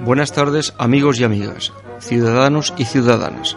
Buenas tardes amigos y amigas, ciudadanos y ciudadanas.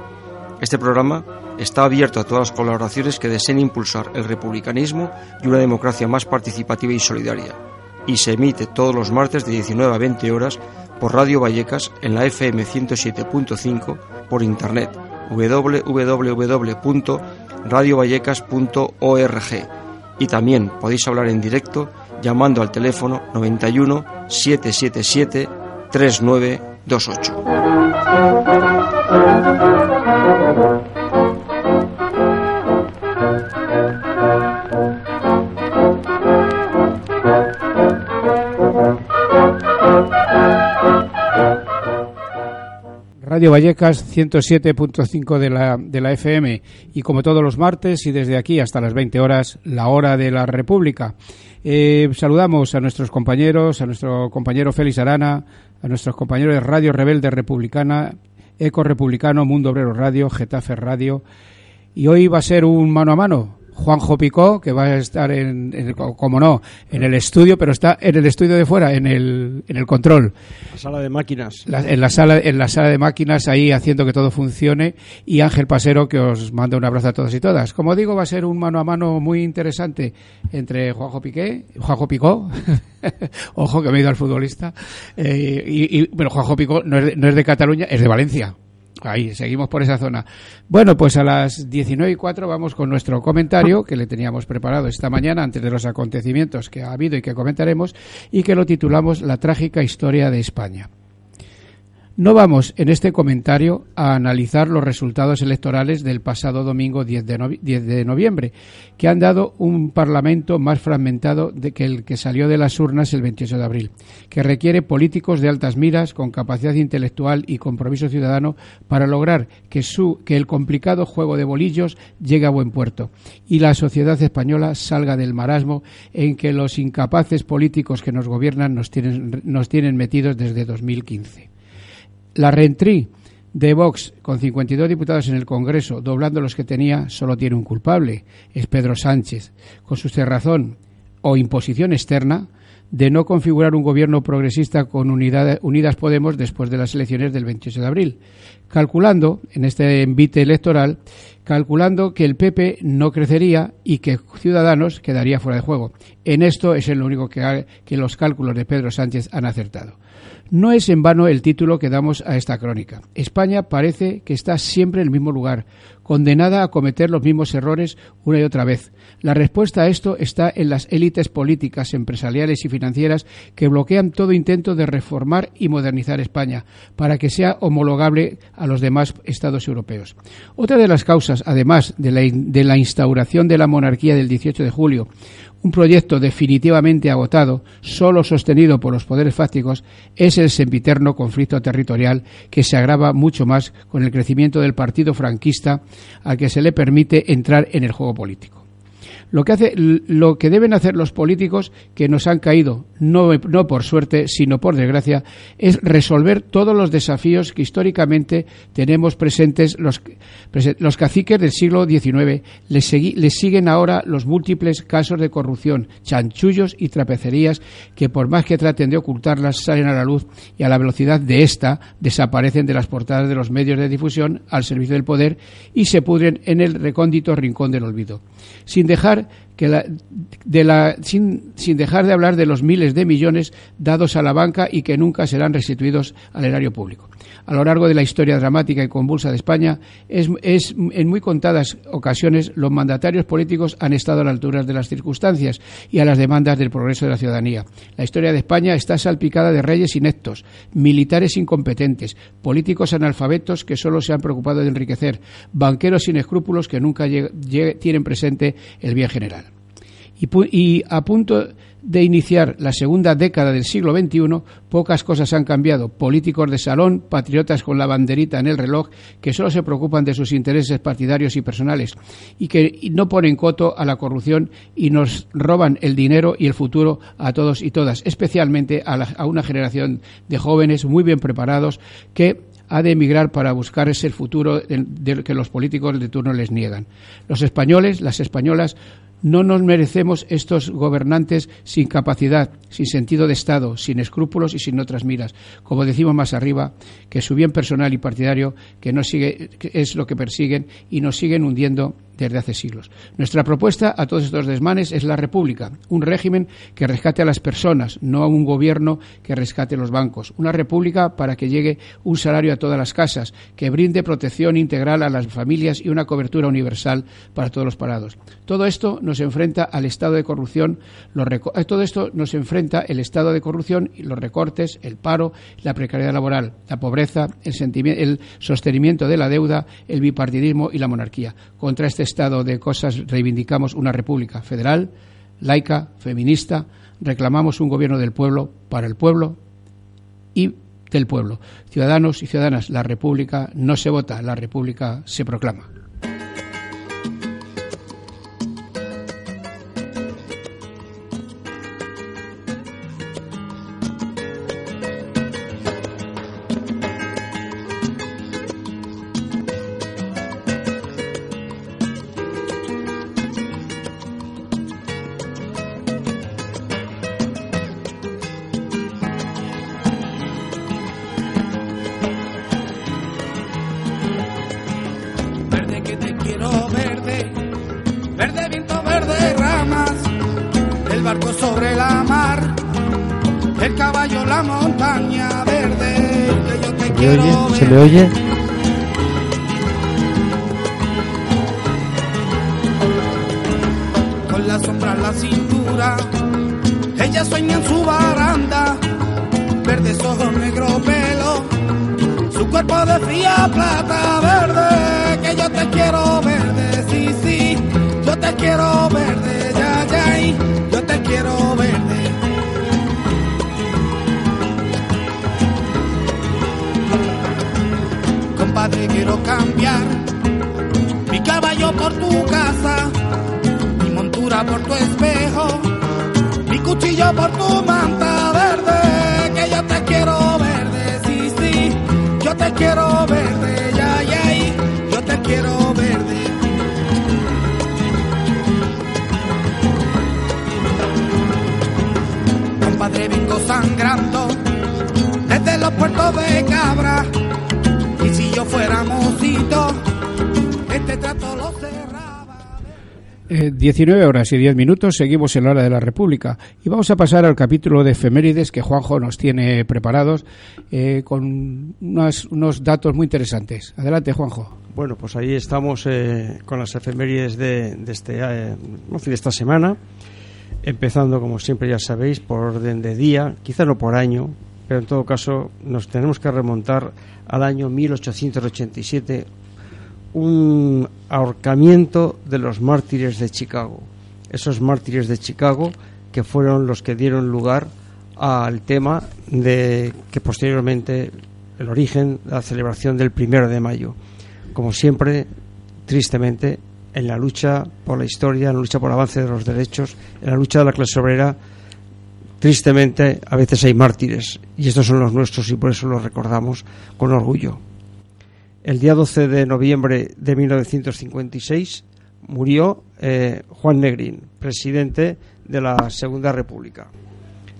Este programa está abierto a todas las colaboraciones que deseen impulsar el republicanismo y una democracia más participativa y solidaria, y se emite todos los martes de 19 a 20 horas por Radio Vallecas en la FM 107.5 por internet www.radiovallecas.org y también podéis hablar en directo llamando al teléfono 91 777 3928. Radio Vallecas 107.5 de la, de la FM y como todos los martes y desde aquí hasta las 20 horas, la hora de la República. Eh, saludamos a nuestros compañeros, a nuestro compañero Félix Arana, a nuestros compañeros de Radio Rebelde Republicana, Eco Republicano, Mundo Obrero Radio, Getafe Radio. Y hoy va a ser un mano a mano, Juanjo Picó, que va a estar en, como no, en el estudio, pero está en el estudio de fuera, en el, en el control. La sala de máquinas. en la sala, en la sala de máquinas, ahí haciendo que todo funcione. Y Ángel Pasero, que os manda un abrazo a todos y todas. Como digo, va a ser un mano a mano muy interesante entre Juanjo Piqué, Juanjo Picó, ojo que me he ido al futbolista, eh, y, bueno, Juanjo Picó no es, no es de Cataluña, es de Valencia. Ahí, seguimos por esa zona. Bueno, pues a las 19 y 4 vamos con nuestro comentario que le teníamos preparado esta mañana antes de los acontecimientos que ha habido y que comentaremos y que lo titulamos La trágica historia de España. No vamos en este comentario a analizar los resultados electorales del pasado domingo 10 de, noviembre, que han dado un Parlamento más fragmentado que el que salió de las urnas el 28 de abril, que requiere políticos de altas miras con capacidad intelectual y compromiso ciudadano para lograr que el complicado juego de bolillos llegue a buen puerto y la sociedad española salga del marasmo en que los incapaces políticos que nos gobiernan nos tienen, nos tienen metidos desde 2015. La Rentrí de Vox, con 52 diputados en el Congreso, doblando los que tenía, solo tiene un culpable, es Pedro Sánchez, con su cerrazón o imposición externa de no configurar un gobierno progresista con Unidas Podemos después de las elecciones del 28 de abril, calculando, en este envite electoral, calculando que el PP no crecería y que Ciudadanos quedaría fuera de juego. En esto es lo único que, que los cálculos de Pedro Sánchez han acertado. No es en vano el título que damos a esta crónica. España parece que está siempre en el mismo lugar, condenada a cometer los mismos errores una y otra vez. La respuesta a esto está en las élites políticas, empresariales y financieras que bloquean todo intento de reformar y modernizar España para que sea homologable a los demás estados europeos. Otra de las causas, además de la, de la instauración de la monarquía del 18 de julio, un proyecto definitivamente agotado, solo sostenido por los poderes fácticos, es el sempiterno conflicto territorial que se agrava mucho más con el crecimiento del partido franquista al que se le permite entrar en el juego político. Lo que, hace, lo que deben hacer los políticos que nos han caído, no, no por suerte, sino por desgracia, es resolver todos los desafíos que históricamente tenemos presentes los, los caciques del siglo XIX. Les, les siguen ahora los múltiples casos de corrupción, chanchullos y trapecerías que por más que traten de ocultarlas salen a la luz y a la velocidad de esta desaparecen de las portadas de los medios de difusión al servicio del poder y se pudren en el recóndito rincón del olvido. Sin dejar sin dejar de hablar de los miles de millones dados a la banca y que nunca serán restituidos al erario público a lo largo de la historia dramática y convulsa de España, es, en muy contadas ocasiones los mandatarios políticos han estado a la altura de las circunstancias y a las demandas del progreso de la ciudadanía. La historia de España está salpicada de reyes ineptos, militares incompetentes, políticos analfabetos que solo se han preocupado de enriquecer, banqueros sin escrúpulos que nunca tienen presente el bien general. Y a punto de iniciar la segunda década del siglo XXI, pocas cosas han cambiado. Políticos de salón, patriotas con la banderita en el reloj, que solo se preocupan de sus intereses partidarios y personales y que no ponen coto a la corrupción y nos roban el dinero y el futuro a todos y todas, especialmente a, una generación de jóvenes muy bien preparados que ha de emigrar para buscar ese futuro que los políticos de turno les niegan. Los españoles, las españolas, no nos merecemos estos gobernantes sin capacidad, sin sentido de Estado, sin escrúpulos y sin otras miras. Como decimos más arriba, que su bien personal y partidario que no sigue, es lo que persiguen y nos siguen hundiendo desde hace siglos. Nuestra propuesta a todos estos desmanes es la República, un régimen que rescate a las personas, no a un gobierno que rescate los bancos. Una República para que llegue un salario a todas las casas, que brinde protección integral a las familias y una cobertura universal para todos los parados. Todo esto nos enfrenta al estado de corrupción, eh, todo esto nos enfrenta el estado de corrupción y los recortes, el paro, la precariedad laboral, la pobreza, el, el sostenimiento de la deuda, el bipartidismo y la monarquía. Contra este estado de cosas reivindicamos una república federal, laica, feminista, reclamamos un gobierno del pueblo, para el pueblo y del pueblo. Ciudadanos y ciudadanas, la república no se vota, la república se proclama. ¿Se oye? Con la sombra en la cintura, ella sueña en su baranda, verdes ojos, negro pelo, su cuerpo de fría plata casa, mi montura por tu espejo, mi cuchillo por tu manta verde, que yo te quiero verde, sí, sí, yo te quiero verde, ya, ya, yo te quiero verde. Compadre, vengo sangrando desde los puertos de Cabra yo fuera este 19 eh, horas y 10 minutos, seguimos en la hora de la República y vamos a pasar al capítulo de efemérides que Juanjo nos tiene preparados eh, con unos datos muy interesantes. Adelante, Juanjo. Bueno, pues ahí estamos eh, con las efemérides de, este, de esta semana, empezando, como siempre ya sabéis, por orden de día, quizá no por año, pero en todo caso nos tenemos que remontar al año 1887, un ahorcamiento de los mártires de Chicago. Esos mártires de Chicago que fueron los que dieron lugar al tema de que posteriormente el origen la celebración del primero de mayo. Como siempre, tristemente, en la lucha por la historia, en la lucha por el avance de los derechos, en la lucha de la clase obrera, Tristemente, a veces hay mártires, y estos son los nuestros y por eso los recordamos con orgullo. El día 12 de noviembre de 1956 murió eh, Juan Negrín, presidente de la Segunda República.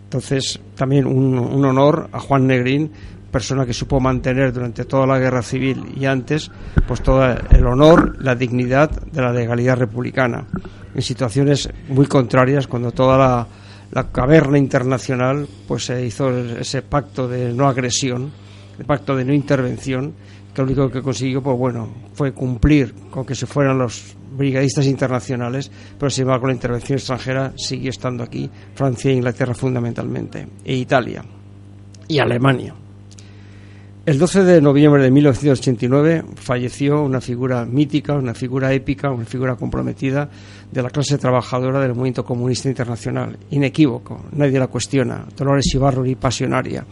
Entonces, también un, honor a Juan Negrín persona que supo mantener durante toda la guerra civil y antes, pues todo el honor, la dignidad de la legalidad republicana, en situaciones muy contrarias cuando toda la, la caverna internacional pues se hizo ese pacto de no agresión, el pacto de no intervención, que lo único que consiguió, pues bueno, fue cumplir con que se fueran los brigadistas internacionales, pero sin embargo la intervención extranjera siguió estando aquí, Francia e Inglaterra fundamentalmente, e Italia y Alemania. El 12 de noviembre de 1989 falleció una figura mítica, una figura épica, una figura comprometida de la clase trabajadora del movimiento comunista internacional. Inequívoco, nadie la cuestiona. Dolores Ibarruri, pasionaria.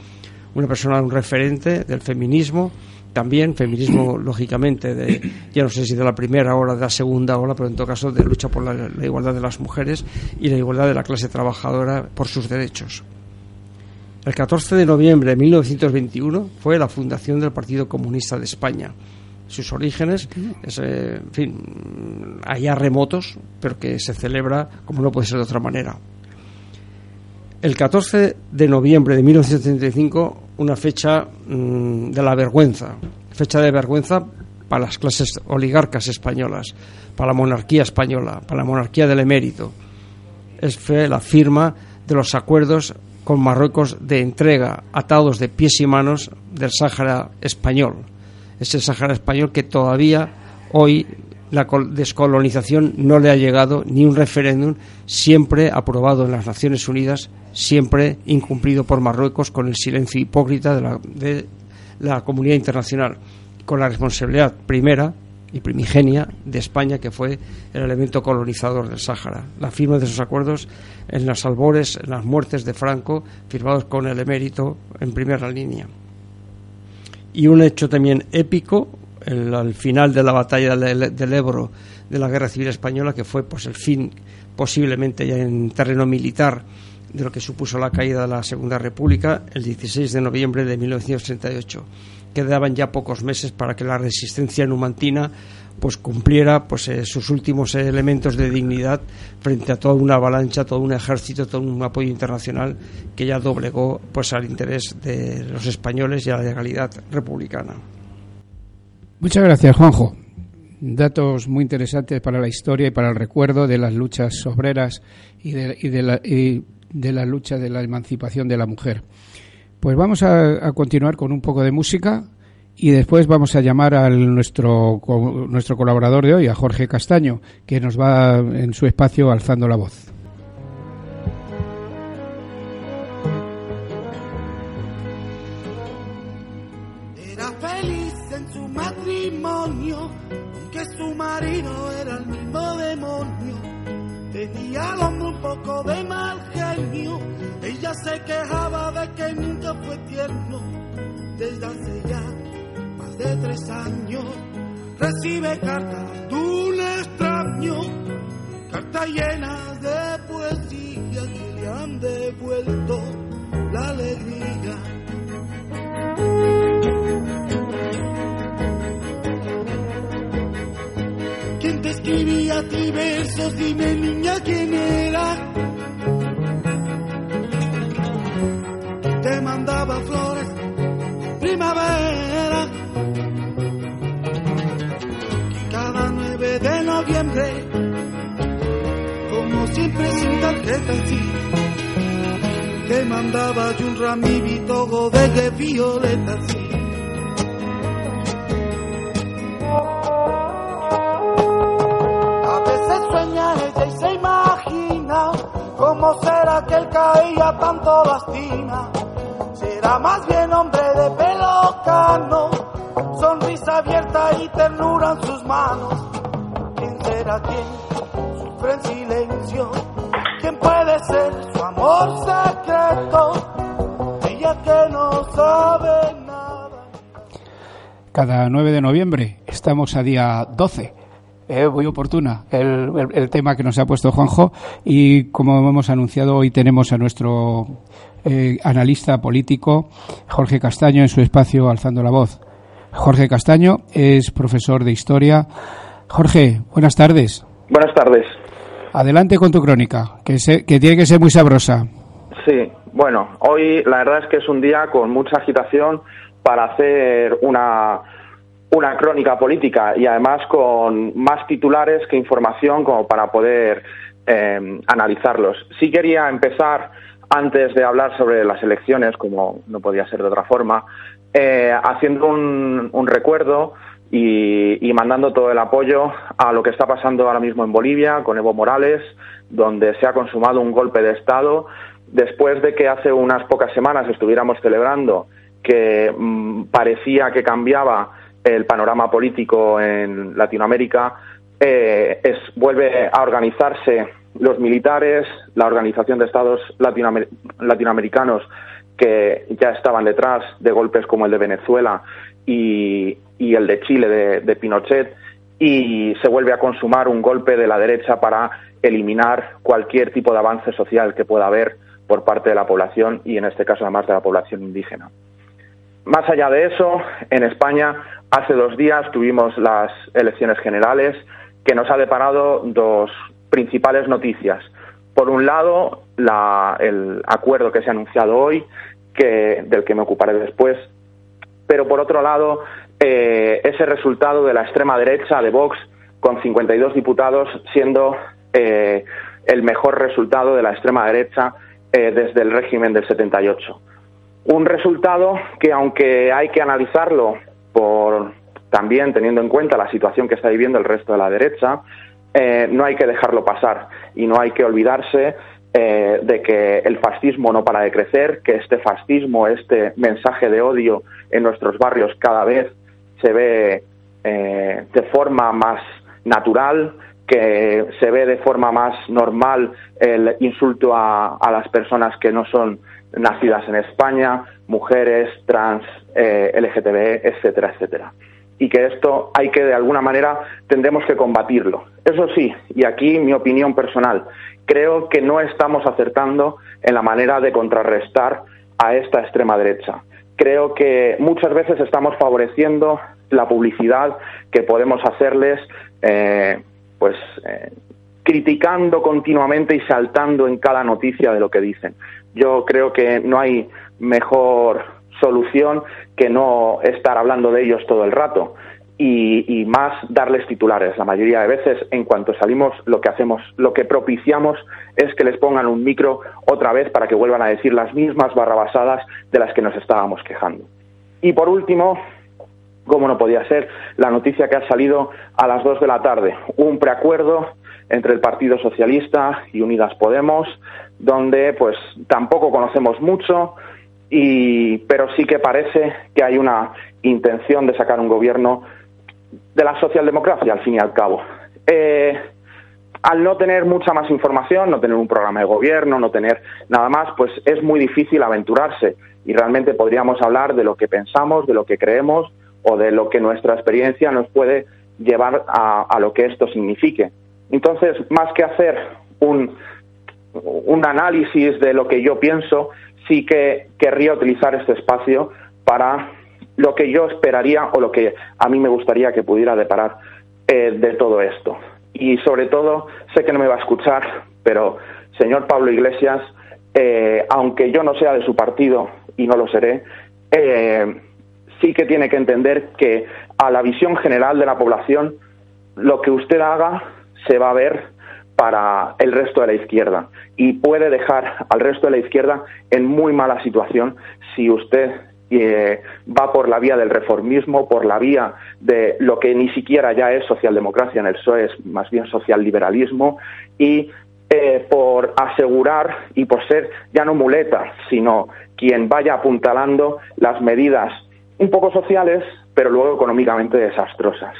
Una persona, un referente del feminismo, también feminismo, lógicamente, de, ya no sé si de la primera ola, de la segunda ola, pero en todo caso de lucha por la igualdad de las mujeres y la igualdad de la clase trabajadora por sus derechos. El 14 de noviembre de 1921 fue la fundación del Partido Comunista de España. Sus orígenes, eh, en fin, allá remotos, pero que se celebra como no puede ser de otra manera. El 14 de noviembre de 1935, una fecha mm, de la vergüenza, fecha de vergüenza para las clases oligarcas españolas, para la monarquía española, para la monarquía del emérito. Es fue la firma de los acuerdos con Marruecos de entrega atados de pies y manos del Sáhara español. Ese Sáhara español que todavía hoy la descolonización no le ha llegado ni un referéndum siempre aprobado en las Naciones Unidas, siempre incumplido por Marruecos con el silencio hipócrita de la, de la comunidad internacional, con la responsabilidad primera y primigenia de España, que fue el elemento colonizador del Sáhara. La firma de esos acuerdos en las albores, en las muertes de Franco, firmados con el emérito en primera línea. Y un hecho también épico, el, al final de la batalla del, Ebro de la Guerra Civil Española, que fue pues el fin posiblemente ya en terreno militar de lo que supuso la caída de la Segunda República el 16 de noviembre de 1938 quedaban ya pocos meses para que la resistencia numantina pues cumpliera pues eh, sus últimos elementos de dignidad frente a toda una avalancha, todo un ejército, todo un apoyo internacional que ya doblegó pues al interés de los españoles y a la legalidad republicana. Muchas gracias, Juanjo. Datos muy interesantes para la historia y para el recuerdo de las luchas obreras y de, y de, la, y de la lucha de la emancipación de la mujer. Pues vamos a, continuar con un poco de música y después vamos a llamar a nuestro, nuestro colaborador de hoy, a Jorge Castaño, que nos va en su espacio alzando la voz. Aunque su marido era el mismo demonio. Tenía al hombre un poco de mal genio ella se quejaba de que nunca fue tierno. Desde hace ya más de tres años recibe cartas de un extraño, cartas llenas de poesía que le han devuelto la alegría. Escribía versos? Dime niña quién era te mandaba flores, primavera. Cada 9 de noviembre, como siempre sin tarjeta, sí, te mandaba yo un ramito de violeta, sí. Cómo será que él caía tanto lastima Será más bien hombre de pelo cano, sonrisa abierta y ternura en sus manos. ¿Quién será quien sufre en silencio? ¿Quién puede ser su amor secreto? Ella que no sabe nada. Cada 9 de noviembre estamos a día 12 eh, muy oportuna el, el, tema que nos ha puesto Juanjo y como hemos anunciado hoy tenemos a nuestro eh, analista político, Jorge Castaño, en su espacio Alzando la Voz. Jorge Castaño es profesor de historia. Jorge, buenas tardes. Buenas tardes. Adelante con tu crónica, que, que tiene que ser muy sabrosa. Sí, bueno, hoy la verdad es que es un día con mucha agitación para hacer una, una crónica política y además con más titulares que información como para poder eh, analizarlos. Sí quería empezar, antes de hablar sobre las elecciones, como no podía ser de otra forma, eh, haciendo un, recuerdo y, mandando todo el apoyo a lo que está pasando ahora mismo en Bolivia con Evo Morales, donde se ha consumado un golpe de Estado después de que hace unas pocas semanas estuviéramos celebrando que mmm, parecía que cambiaba el panorama político en Latinoamérica, eh, es, vuelve a organizarse los militares, la Organización de Estados Latinoamer Latinoamericanos que ya estaban detrás de golpes como el de Venezuela y, y el de Chile de, de Pinochet, y se vuelve a consumar un golpe de la derecha para eliminar cualquier tipo de avance social que pueda haber por parte de la población y en este caso además de la población indígena. Más allá de eso, en España hace dos días tuvimos las elecciones generales que nos ha deparado dos principales noticias. Por un lado, la, el acuerdo que se ha anunciado hoy, que, del que me ocuparé después, pero por otro lado, eh, ese resultado de la extrema derecha de Vox con 52 diputados siendo eh, el mejor resultado de la extrema derecha eh, desde el régimen del 78. Un resultado que, aunque hay que analizarlo por también teniendo en cuenta la situación que está viviendo el resto de la derecha, eh, no hay que dejarlo pasar y no hay que olvidarse eh, de que el fascismo no para de crecer, que este fascismo, este mensaje de odio en nuestros barrios cada vez se ve eh, de forma más natural, que se ve de forma más normal el insulto a, las personas que no son nacidas en España, mujeres, trans, eh, LGTB, etcétera, etcétera. Y que esto hay que, de alguna manera, tendremos que combatirlo. Eso sí, y aquí mi opinión personal, creo que no estamos acertando en la manera de contrarrestar a esta extrema derecha. Creo que muchas veces estamos favoreciendo la publicidad que podemos hacerles, eh, pues eh, criticando continuamente y saltando en cada noticia de lo que dicen. Yo creo que no hay mejor solución que no estar hablando de ellos todo el rato y, más darles titulares. La mayoría de veces, en cuanto salimos, lo que hacemos, lo que propiciamos es que les pongan un micro otra vez para que vuelvan a decir las mismas barrabasadas de las que nos estábamos quejando. Y por último, como no podía ser, la noticia que ha salido a las dos de la tarde, un preacuerdo entre el Partido Socialista y Unidas Podemos, donde pues tampoco conocemos mucho, y, pero sí que parece que hay una intención de sacar un gobierno de la socialdemocracia, al fin y al cabo. Eh, al no tener mucha más información, no tener un programa de gobierno, no tener nada más, pues es muy difícil aventurarse y realmente podríamos hablar de lo que pensamos, de lo que creemos o de lo que nuestra experiencia nos puede llevar a, lo que esto signifique. Entonces, más que hacer un, un análisis de lo que yo pienso, sí que querría utilizar este espacio para lo que yo esperaría o lo que a mí me gustaría que pudiera deparar eh, de todo esto. Y sobre todo, sé que no me va a escuchar, pero señor Pablo Iglesias, eh, aunque yo no sea de su partido y no lo seré, eh, sí que tiene que entender que a la visión general de la población, lo que usted haga se va a ver para el resto de la izquierda y puede dejar al resto de la izquierda en muy mala situación si usted eh, va por la vía del reformismo, por la vía de lo que ni siquiera ya es socialdemocracia en el PSOE, es más bien socialliberalismo, y eh, por asegurar y por ser ya no muleta, sino quien vaya apuntalando las medidas un poco sociales, pero luego económicamente desastrosas.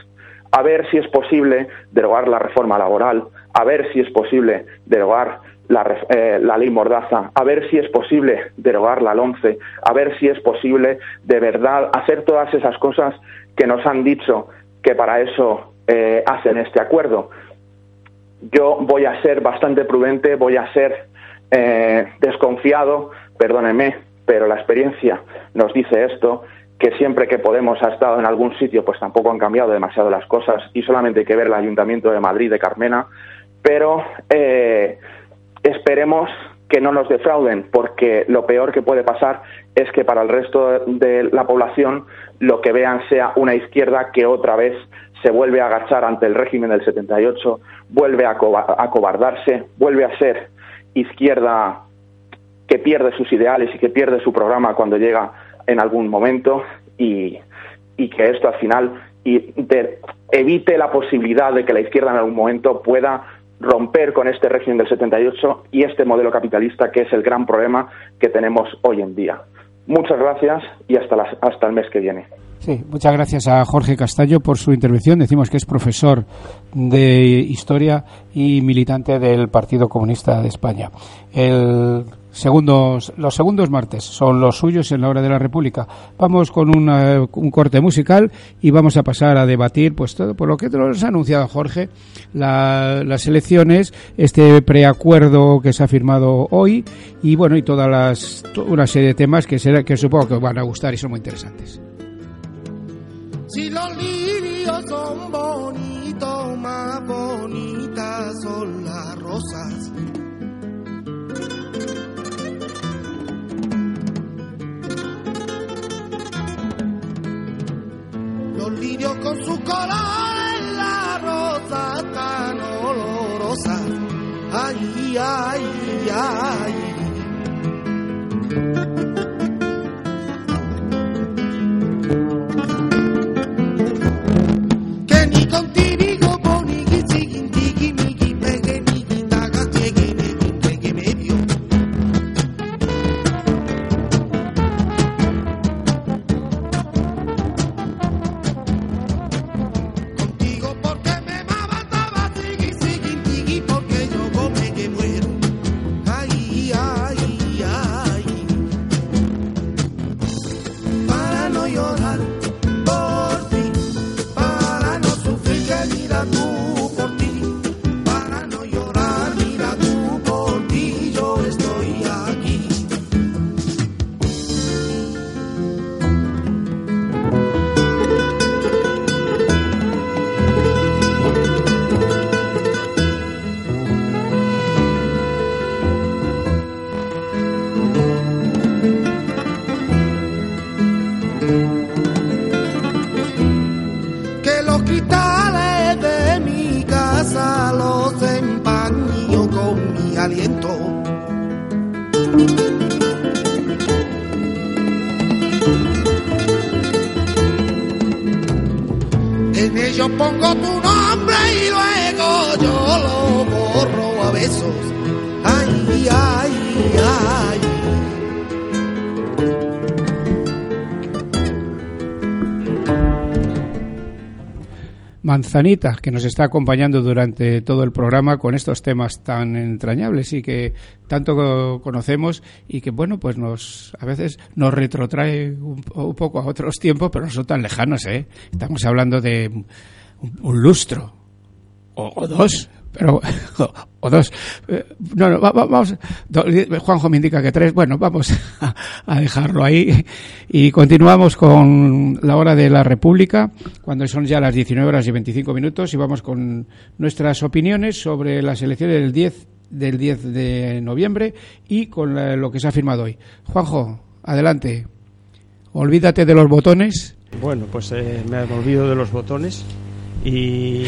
A ver si es posible derogar la reforma laboral, a ver si es posible derogar la, eh, la, ley Mordaza, a ver si es posible derogar la LONCE, a ver si es posible de verdad hacer todas esas cosas que nos han dicho que para eso eh, hacen este acuerdo. Yo voy a ser bastante prudente, voy a ser eh, desconfiado, perdónenme, pero la experiencia nos dice esto, que siempre que Podemos ha estado en algún sitio, pues tampoco han cambiado demasiado las cosas y solamente hay que ver el Ayuntamiento de Madrid de Carmena, pero eh, esperemos que no nos defrauden, porque lo peor que puede pasar es que para el resto de la población lo que vean sea una izquierda que otra vez se vuelve a agachar ante el régimen del 78, vuelve a acobardarse, vuelve a ser izquierda que pierde sus ideales y que pierde su programa cuando llega en algún momento y, que esto al final evite la posibilidad de que la izquierda en algún momento pueda romper con este régimen del 78 y este modelo capitalista que es el gran problema que tenemos hoy en día. Muchas gracias y hasta, hasta el mes que viene. Sí, muchas gracias a Jorge Castallo por su intervención. Decimos que es profesor de historia y militante del Partido Comunista de España. El segundos, los segundos martes son los suyos en la hora de la República. Vamos con un corte musical y vamos a pasar a debatir, pues todo por lo que nos ha anunciado Jorge, las elecciones, este preacuerdo que se ha firmado hoy y bueno y todas las una serie de temas que será, que supongo que van a gustar y son muy interesantes. Si los lirios son bonitos, más bonitas son las rosas. Los lirios con su colores, la rosa tan olorosa. Ay, ay, ay. no Manzanita, que nos está acompañando durante todo el programa con estos temas tan entrañables y que tanto conocemos y que, bueno, pues nos a veces nos retrotrae un, poco a otros tiempos, pero no son tan lejanos, ¿eh? Estamos hablando de un, lustro o dos pero o, dos. Eh, no, vamos Juanjo me indica que tres. Bueno vamos a, dejarlo ahí. Y continuamos con la hora de la República cuando son ya las 19 horas y 25 minutos y vamos con nuestras opiniones sobre las elecciones del 10 del 10 de noviembre y con lo que se ha firmado hoy. Juanjo adelante. Olvídate de los botones. Bueno pues eh, me he olvidado de los botones y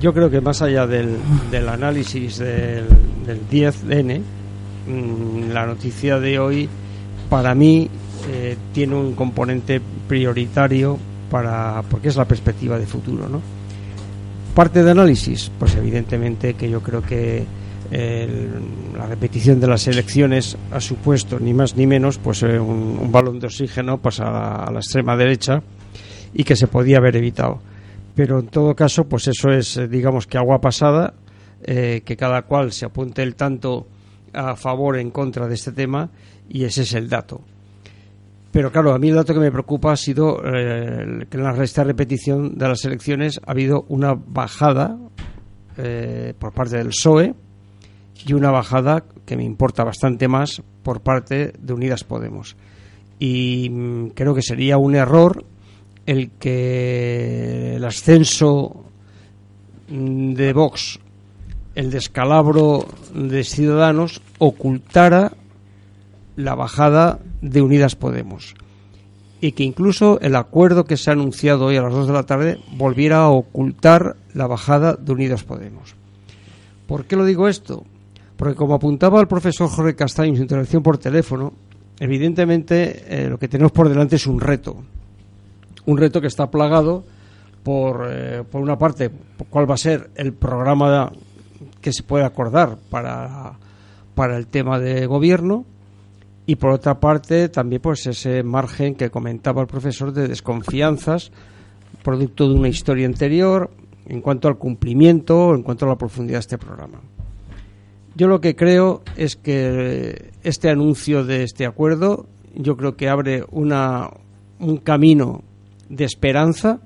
yo creo que más allá del, del análisis del, del 10N, mm, la noticia de hoy para mí eh, tiene un componente prioritario para porque es la perspectiva de futuro, ¿no? Parte de análisis, pues evidentemente que yo creo que la repetición de las elecciones ha supuesto ni más ni menos pues eh, un, balón de oxígeno pues a la extrema derecha y que se podía haber evitado pero en todo caso, pues eso es, eh, digamos que agua pasada, eh, que cada cual se apunte el tanto a favor en contra de este tema y ese es el dato. Pero claro, a mí el dato que me preocupa ha sido eh, que en la, esta repetición de las elecciones ha habido una bajada por parte del PSOE y una bajada que me importa bastante más por parte de Unidas Podemos. Y mm, creo que sería un error el que el ascenso de Vox el descalabro de Ciudadanos ocultara la bajada de Unidas Podemos y que incluso el acuerdo que se ha anunciado hoy a las 2 de la tarde volviera a ocultar la bajada de Unidas Podemos. ¿Por qué lo digo esto? Porque como apuntaba el profesor Jorge Castaño en su intervención por teléfono, evidentemente eh, lo que tenemos por delante es un reto. Un reto que está plagado por, eh, por una parte, cuál va a ser el programa que se puede acordar para, para el tema de gobierno y por otra parte también pues ese margen que comentaba el profesor de desconfianzas producto de una historia anterior en cuanto al cumplimiento en cuanto a la profundidad de este programa. Yo lo que creo es que este anuncio de este acuerdo yo creo que abre una, un camino de esperanza.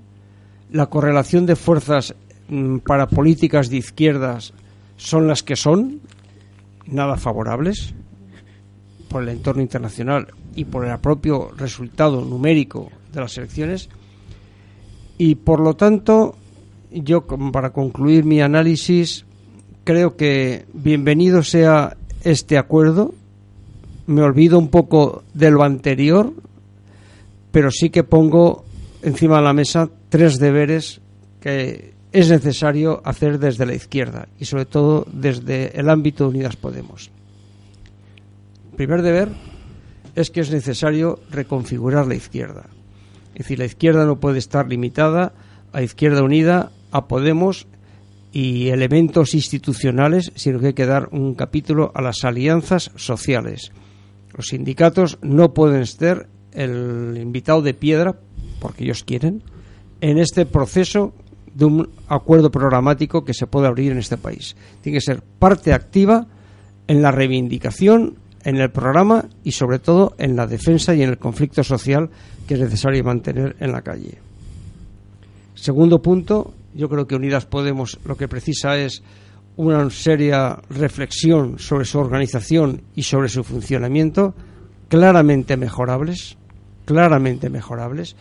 La correlación de fuerzas mm, para políticas de izquierdas son las que son, nada favorables por el entorno internacional y por el propio resultado numérico de las elecciones. Y por lo tanto, yo para concluir mi análisis, creo que bienvenido sea este acuerdo. Me olvido un poco de lo anterior, pero sí que pongo encima de la mesa tres deberes que es necesario hacer desde la izquierda y sobre todo desde el ámbito de Unidas Podemos. El primer deber es que es necesario reconfigurar la izquierda. Es decir, la izquierda no puede estar limitada a Izquierda Unida, a Podemos y elementos institucionales, sino que hay que dar un capítulo a las alianzas sociales. Los sindicatos no pueden ser el invitado de piedra, porque ellos quieren, en este proceso de un acuerdo programático que se puede abrir en este país. Tiene que ser parte activa en la reivindicación, en el programa y sobre todo en la defensa y en el conflicto social que es necesario mantener en la calle. Segundo punto, yo creo que Unidas Podemos lo que precisa es una seria reflexión sobre su organización y sobre su funcionamiento, claramente mejorables, claramente mejorables,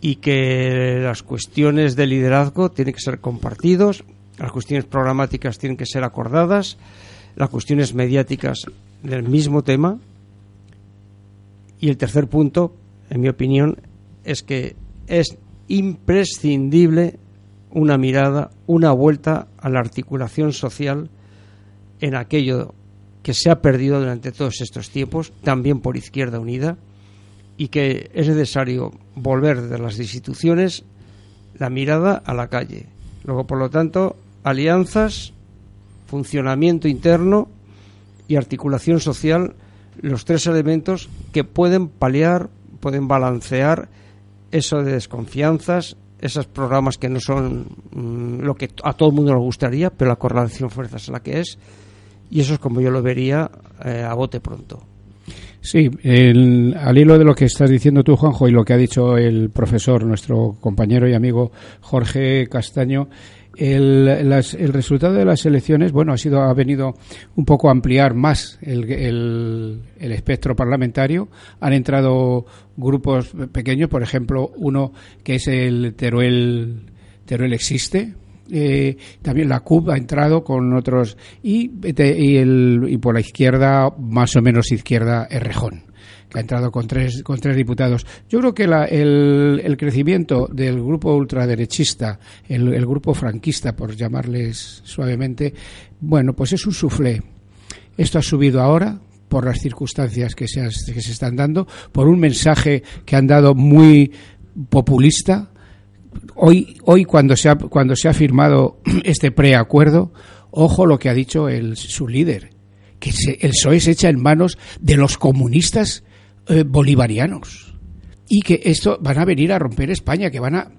y que las cuestiones de liderazgo tienen que ser compartidos, las cuestiones programáticas tienen que ser acordadas, las cuestiones mediáticas del mismo tema. Y el tercer punto, en mi opinión, es que es imprescindible una mirada, una vuelta a la articulación social en aquello que se ha perdido durante todos estos tiempos, también por Izquierda Unida, y que es necesario volver de las instituciones la mirada a la calle. Luego, por lo tanto, alianzas, funcionamiento interno y articulación social, los tres elementos que pueden paliar, pueden balancear eso de desconfianzas, esos programas que no son mm, lo que a todo el mundo le gustaría, pero la correlación fuerzas es la que es, y eso es como yo lo vería eh, a bote pronto. Sí, al hilo de lo que estás diciendo tú, Juanjo, y lo que ha dicho el profesor, nuestro compañero y amigo Jorge Castaño, el, el resultado de las elecciones, bueno, ha sido ha venido un poco a ampliar más el, el, el, espectro parlamentario. Han entrado grupos pequeños, por ejemplo, uno que es el Teruel Teruel existe, eh, también la CUP ha entrado con otros. Y, y, el, y por la izquierda más o menos izquierda Errejón que ha entrado con tres con tres diputados. Yo creo que la, el, el, crecimiento del grupo ultraderechista el, grupo franquista por llamarles suavemente bueno pues es un suflé. Esto ha subido ahora por las circunstancias que se, que se están dando por un mensaje que han dado muy populista hoy, hoy cuando, se ha, cuando se ha firmado este preacuerdo, ojo lo que ha dicho el, su líder, que el PSOE se echa en manos de los comunistas eh, bolivarianos. Y que esto van a venir a romper España, que van a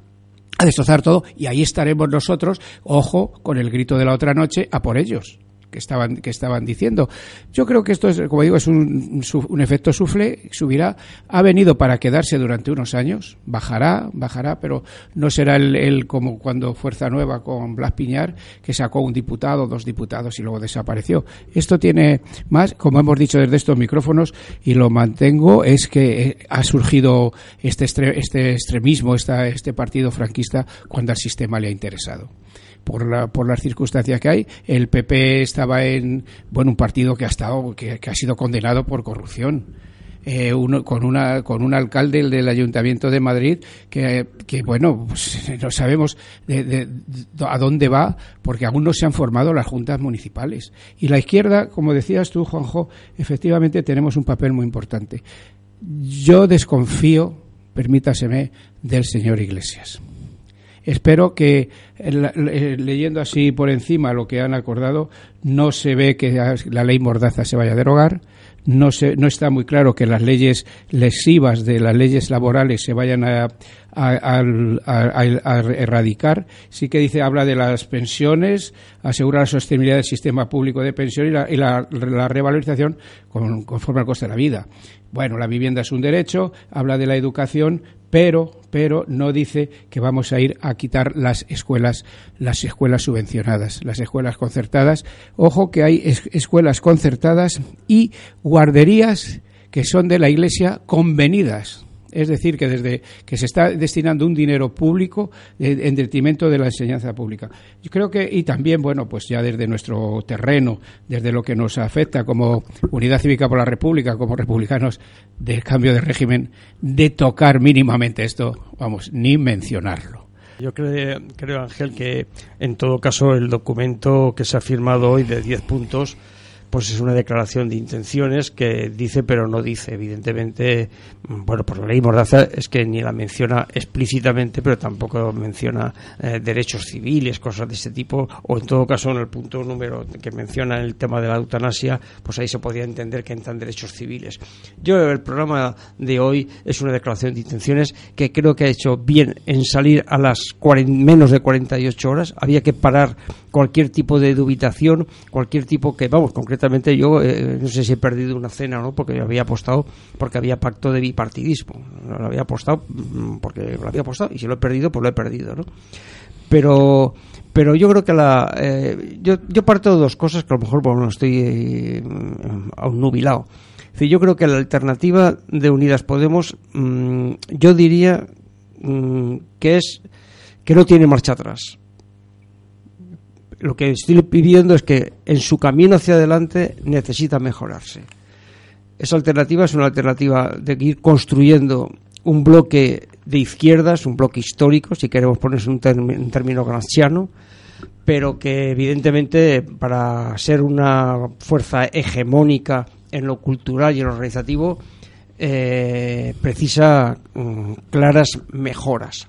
destrozar todo y ahí estaremos nosotros, ojo, con el grito de la otra noche, a por ellos que estaban que estaban diciendo. Yo creo que esto es, como digo, es un, un efecto sufle, subirá, ha venido para quedarse durante unos años, bajará, bajará, pero no será el, como cuando Fuerza Nueva con Blas Piñar, que sacó un diputado, dos diputados y luego desapareció. Esto tiene más, como hemos dicho desde estos micrófonos, y lo mantengo, es que eh, ha surgido este, este extremismo, este partido franquista, cuando al sistema le ha interesado por, la, por las circunstancias que hay. El PP estaba en, bueno, un partido que ha estado, que, ha sido condenado por corrupción. Eh, uno, con, una, con un alcalde el del Ayuntamiento de Madrid que, que bueno, pues, no sabemos de, a dónde va porque aún no se han formado las juntas municipales. Y la izquierda, como decías tú, Juanjo, efectivamente tenemos un papel muy importante. Yo desconfío, permítaseme, del señor Iglesias. Espero que leyendo así por encima lo que han acordado, no se ve que la ley Mordaza se vaya a derogar, no, se, no está muy claro que las leyes lesivas de las leyes laborales se vayan a, erradicar. Sí que dice, habla de las pensiones, asegurar la sostenibilidad del sistema público de pensión y la, revalorización conforme al coste de la vida. Bueno, la vivienda es un derecho, habla de la educación, pero, pero no dice que vamos a ir a quitar las escuelas, las escuelas subvencionadas, las escuelas concertadas. Ojo que hay escuelas concertadas y guarderías que son de la Iglesia convenidas es decir, que desde que se está destinando un dinero público en detrimento de la enseñanza pública. Yo creo que, y también, bueno, pues ya desde nuestro terreno, desde lo que nos afecta como Unidad Cívica por la República, como republicanos del cambio de régimen, de tocar mínimamente esto, vamos, ni mencionarlo. Yo creo, creo, Ángel, que en todo caso el documento que se ha firmado hoy de 10 puntos pues es una declaración de intenciones que dice pero no dice. Evidentemente, mm, bueno, por la ley Mordaza es que ni la menciona explícitamente, pero tampoco menciona eh, derechos civiles, cosas de ese tipo, o en todo caso en el punto número que menciona el tema de la eutanasia, pues ahí se podría entender que entran derechos civiles. Yo el programa de hoy es una declaración de intenciones que creo que ha hecho bien en salir a las menos de 48 horas. Había que parar cualquier tipo de dubitación, cualquier tipo que, vamos, concretamente yo eh, no sé si he perdido una cena o no, porque había apostado, porque había pacto de bipartidismo. Lo había apostado mm, porque lo había apostado y si lo he perdido, pues lo he perdido, ¿no? Pero, pero yo creo que la. Eh, yo, yo parto de dos cosas que a lo mejor bueno, estoy eh, aún nubilado. yo creo que la alternativa de Unidas Podemos, mm, yo diría mm, que es que no tiene marcha atrás lo que estoy pidiendo es que en su camino hacia adelante necesita mejorarse. Esa alternativa es una alternativa de ir construyendo un bloque de izquierdas, un bloque histórico, si queremos ponerse un, un término gramsciano, pero que evidentemente para ser una fuerza hegemónica en lo cultural y en lo organizativo eh, precisa mm, claras mejoras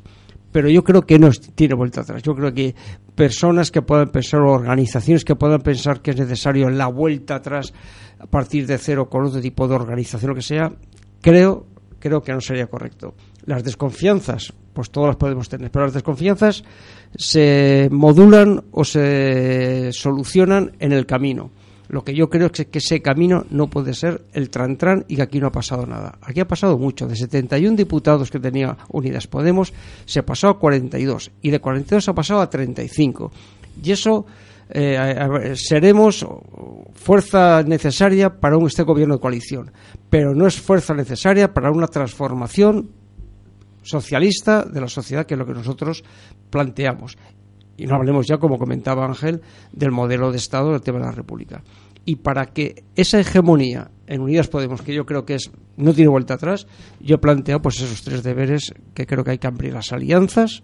pero yo creo que no tiene vuelta atrás. Yo creo que personas que puedan pensar, o organizaciones que puedan pensar que es necesario la vuelta atrás a partir de cero con otro tipo de organización, lo que sea, creo, creo que no sería correcto. Las desconfianzas, pues todas las podemos tener, pero las desconfianzas se modulan o se solucionan en el camino. Lo que yo creo es que ese camino no puede ser el tran-tran y que aquí no ha pasado nada. Aquí ha pasado mucho. De 71 diputados que tenía Unidas Podemos, se pasó a 42. Y de 42 ha pasado a 35. Y eso eh, seremos fuerza necesaria para un, este gobierno de coalición. Pero no es fuerza necesaria para una transformación socialista de la sociedad, que es lo que nosotros planteamos y no hablemos ya, como comentaba Ángel, del modelo de Estado del tema de la República. Y para que esa hegemonía en Unidas Podemos, que yo creo que es no tiene vuelta atrás, yo planteo pues esos tres deberes que creo que hay que abrir las alianzas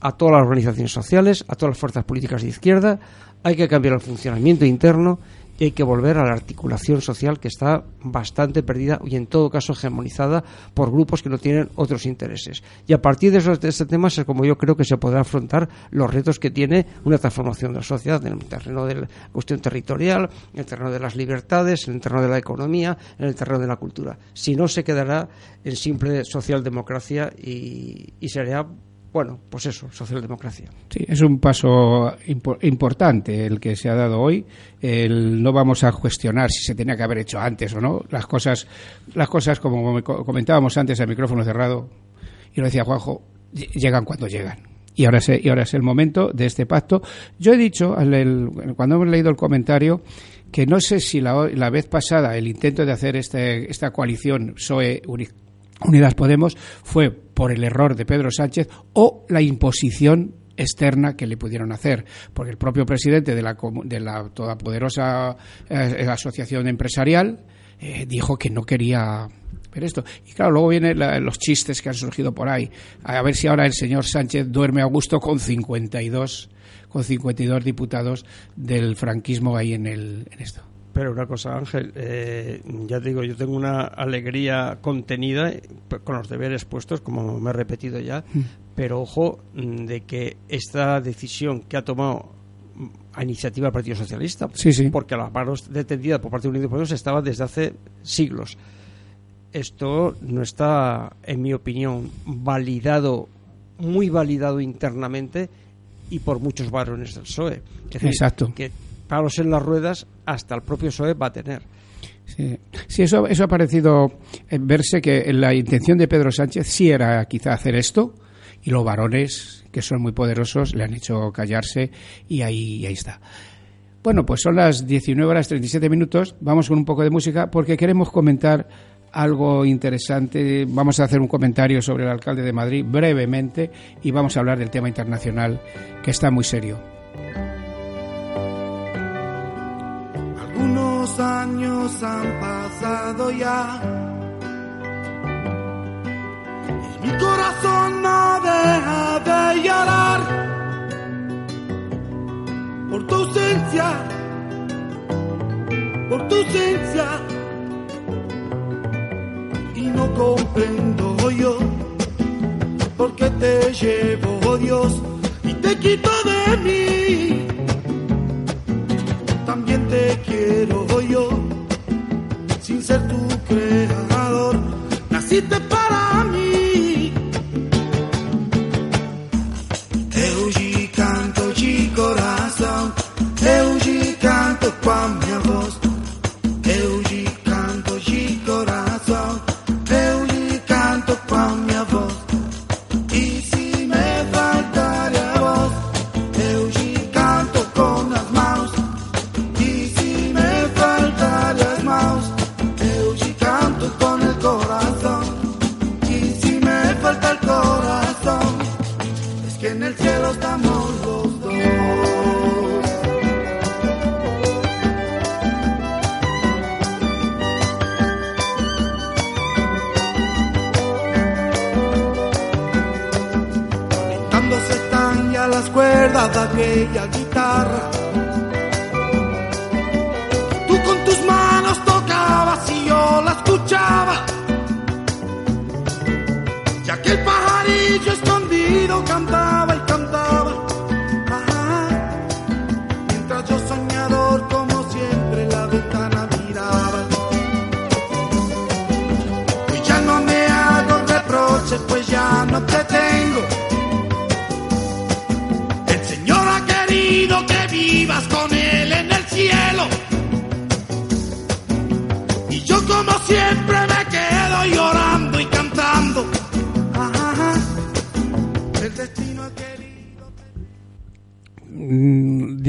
a todas las organizaciones sociales, a todas las fuerzas políticas de izquierda, hay que cambiar el funcionamiento interno hay que volver a la articulación social que está bastante perdida y en todo caso hegemonizada por grupos que no tienen otros intereses. Y a partir de, esos, de este tema es como yo creo que se podrá afrontar los retos que tiene una transformación de la sociedad en el terreno de la cuestión territorial, en el terreno de las libertades, en el terreno de la economía, en el terreno de la cultura. Si no, se quedará en simple socialdemocracia y, y sería bueno, pues eso, socialdemocracia. Sí, es un paso importante el que se ha dado hoy. El, no vamos a cuestionar si se tenía que haber hecho antes o no. Las cosas, las cosas como comentábamos antes al micrófono cerrado, y lo decía Juanjo, llegan cuando llegan. Y ahora, es, y ahora es el momento de este pacto. Yo he dicho, cuando hemos leído el comentario, que no sé si la, la vez pasada el intento de hacer este, esta coalición PSOE Unidas Podemos fue por el error de Pedro Sánchez o la imposición externa que le pudieron hacer, porque el propio presidente de la, de la todopoderosa eh, asociación empresarial eh, dijo que no quería ver esto. Y claro, luego vienen los chistes que han surgido por ahí. A ver si ahora el señor Sánchez duerme a gusto con 52, con 52 diputados del franquismo ahí en, el, en esto. Pero una cosa, Ángel, eh, ya digo, yo tengo una alegría contenida con los deberes puestos, como me he repetido ya, mm. pero ojo mm, de que esta decisión que ha tomado mm, a iniciativa del Partido Socialista, porque la paro detendida por parte de Unidos Podemos estaba desde hace siglos. Esto no está, en mi opinión, validado, muy validado internamente y por muchos varones del PSOE. Exacto. Que palos en las ruedas hasta el propio PSOE va a tener. Sí, eso, eso ha parecido verse que la intención de Pedro Sánchez sí era quizá hacer esto y los varones, que son muy poderosos, le han hecho callarse y ahí, ahí está. Bueno, pues son las 19 horas 37 minutos. Vamos con un poco de música porque queremos comentar algo interesante. Vamos a hacer un comentario sobre el alcalde de Madrid brevemente y vamos a hablar del tema internacional que está muy serio. Unos años han pasado ya. Y mi corazón no deja de llorar por tu ausencia, por tu ausencia. Y no comprendo yo por qué te llevo Dios y te quito de mí te quiero yo, sin ser tu creador,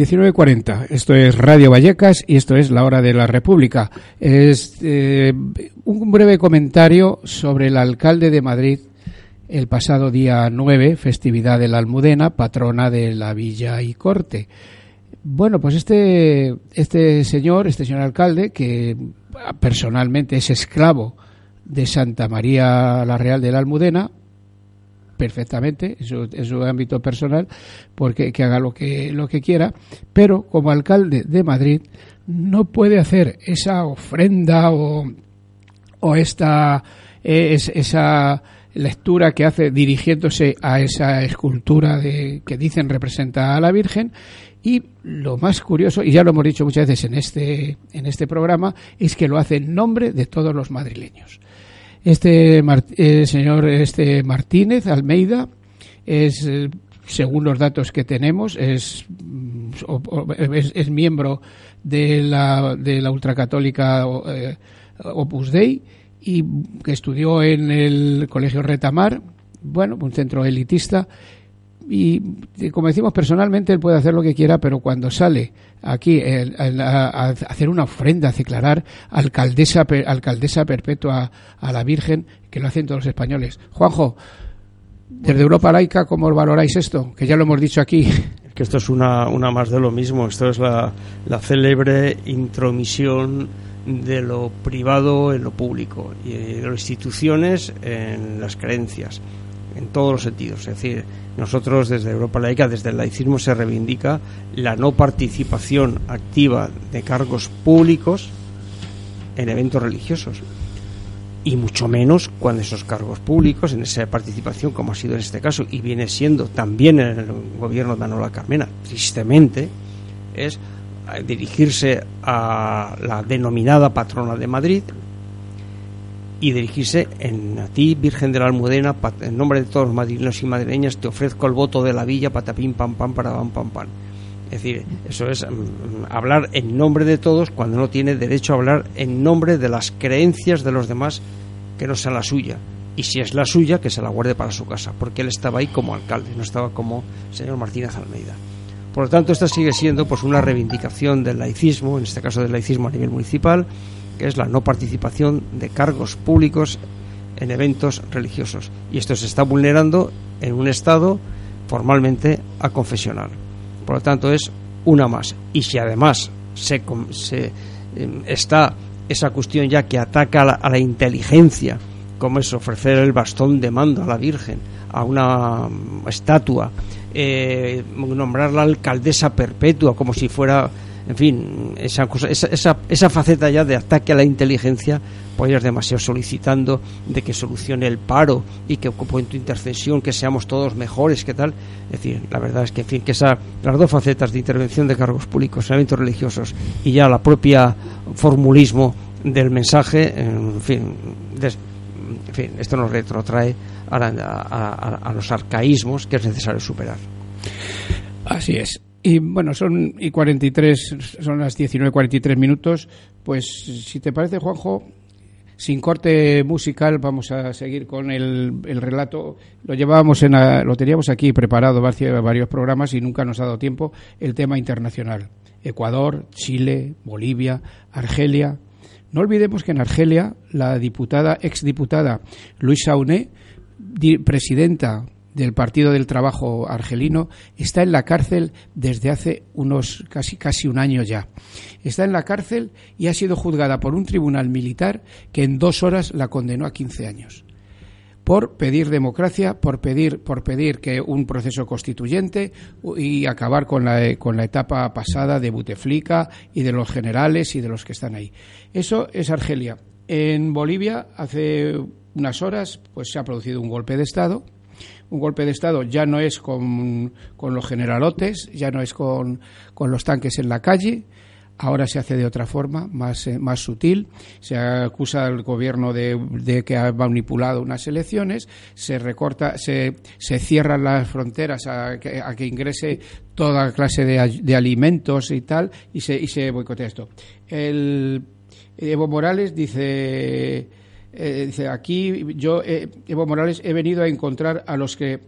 19.40, mm, esto es Radio Vallecas y esto es La Hora de la República. Es eh, un breve comentario sobre el alcalde de Madrid, el pasado día 9, festividad de la Almudena, patrona de la Villa y Corte. Bueno, pues este, este señor, este señor alcalde, que personalmente es esclavo de Santa María la Real de la Almudena, perfectamente en su, ámbito personal, porque que haga lo que, lo que quiera, pero como alcalde de Madrid no puede hacer esa ofrenda o, o esta, esa lectura que hace dirigiéndose a esa escultura de, que dicen representa a la Virgen y lo más curioso, y ya lo hemos dicho muchas veces en este, en este programa, es que lo hace en nombre de todos los madrileños. Este eh, señor este Martínez Almeida es, eh, según los datos que tenemos, es, es, miembro de la, de la ultracatólica eh, Opus Dei y que estudió en el Colegio Retamar, bueno, un centro elitista, y como decimos personalmente él puede hacer lo que quiera pero cuando sale aquí a, hacer una ofrenda a declarar alcaldesa alcaldesa perpetua a la Virgen que lo hacen todos los españoles Juanjo Desde Europa Laica, ¿cómo valoráis esto? Que ya lo hemos dicho aquí. Que esto es una, una más de lo mismo. Esto es la, la célebre intromisión de lo privado en lo público y de las instituciones en las creencias, en todos los sentidos. Es decir, nosotros desde Europa Laica, desde el laicismo, se reivindica la no participación activa de cargos públicos en eventos religiosos y mucho menos cuando esos cargos públicos, en esa participación, como ha sido en este caso, y viene siendo también en el gobierno de Manuela Carmena, tristemente, es dirigirse a la denominada patrona de Madrid y dirigirse en a ti, Virgen de la Almudena, en nombre de todos los madrileños y madrileñas, te ofrezco el voto de la villa, patapín, pam, pam, para pam, pam. Es decir, eso es mm, hablar en nombre de todos cuando no tiene derecho a hablar en nombre de las creencias de los demás que no sea la suya. Y si es la suya, que se la guarde para su casa, porque él estaba ahí como alcalde, no estaba como señor Martínez Almeida. Por lo tanto, esta sigue siendo pues una reivindicación del laicismo, en este caso del laicismo a nivel municipal, que es la no participación de cargos públicos en eventos religiosos. Y esto se está vulnerando en un Estado formalmente a confesional. Por lo tanto, es una más. Y si además se, se em, está esa cuestión ya que ataca a la, inteligencia, como es ofrecer el bastón de mando a la Virgen, a una mm, estatua, eh, nombrarla alcaldesa perpetua, como si fuera en fin, esa, esa, esa, faceta ya de ataque a la inteligencia, pues es demasiado solicitando de que solucione el paro y que ocupe en tu intercesión, que seamos todos mejores, que tal. Es decir, la verdad es que, en fin, que esa, las dos facetas de intervención de cargos públicos, eventos religiosos y ya la propia formulismo del mensaje, en fin, en fin esto nos retrotrae a los arcaísmos que es necesario superar. Así es. Y bueno, son y 43, son las 19.43 minutos. Pues si te parece, Juanjo, sin corte musical vamos a seguir con el, el relato. Lo llevábamos en lo teníamos aquí preparado varios programas y nunca nos ha dado tiempo el tema internacional. Ecuador, Chile, Bolivia, Argelia. No olvidemos que en Argelia la diputada exdiputada Luisa Uné, presidenta del Partido del Trabajo argelino está en la cárcel desde hace unos casi casi un año ya. Está en la cárcel y ha sido juzgada por un tribunal militar que en dos horas la condenó a 15 años por pedir democracia, por pedir, por pedir que un proceso constituyente y acabar con la, con la etapa pasada de Buteflika y de los generales y de los que están ahí. Eso es Argelia. En Bolivia, hace unas horas, pues se ha producido un golpe de Estado un golpe de Estado ya no es con, los generalotes, ya no es con, los tanques en la calle, ahora se hace de otra forma, más, eh, más sutil. Se acusa al gobierno de, que ha manipulado unas elecciones, se recorta, se, se cierran las fronteras a que, a que ingrese toda clase de, de, alimentos y tal, y se, y se boicotea esto. El, Evo Morales dice eh, dice, aquí yo, eh, Evo Morales, he venido a encontrar a los que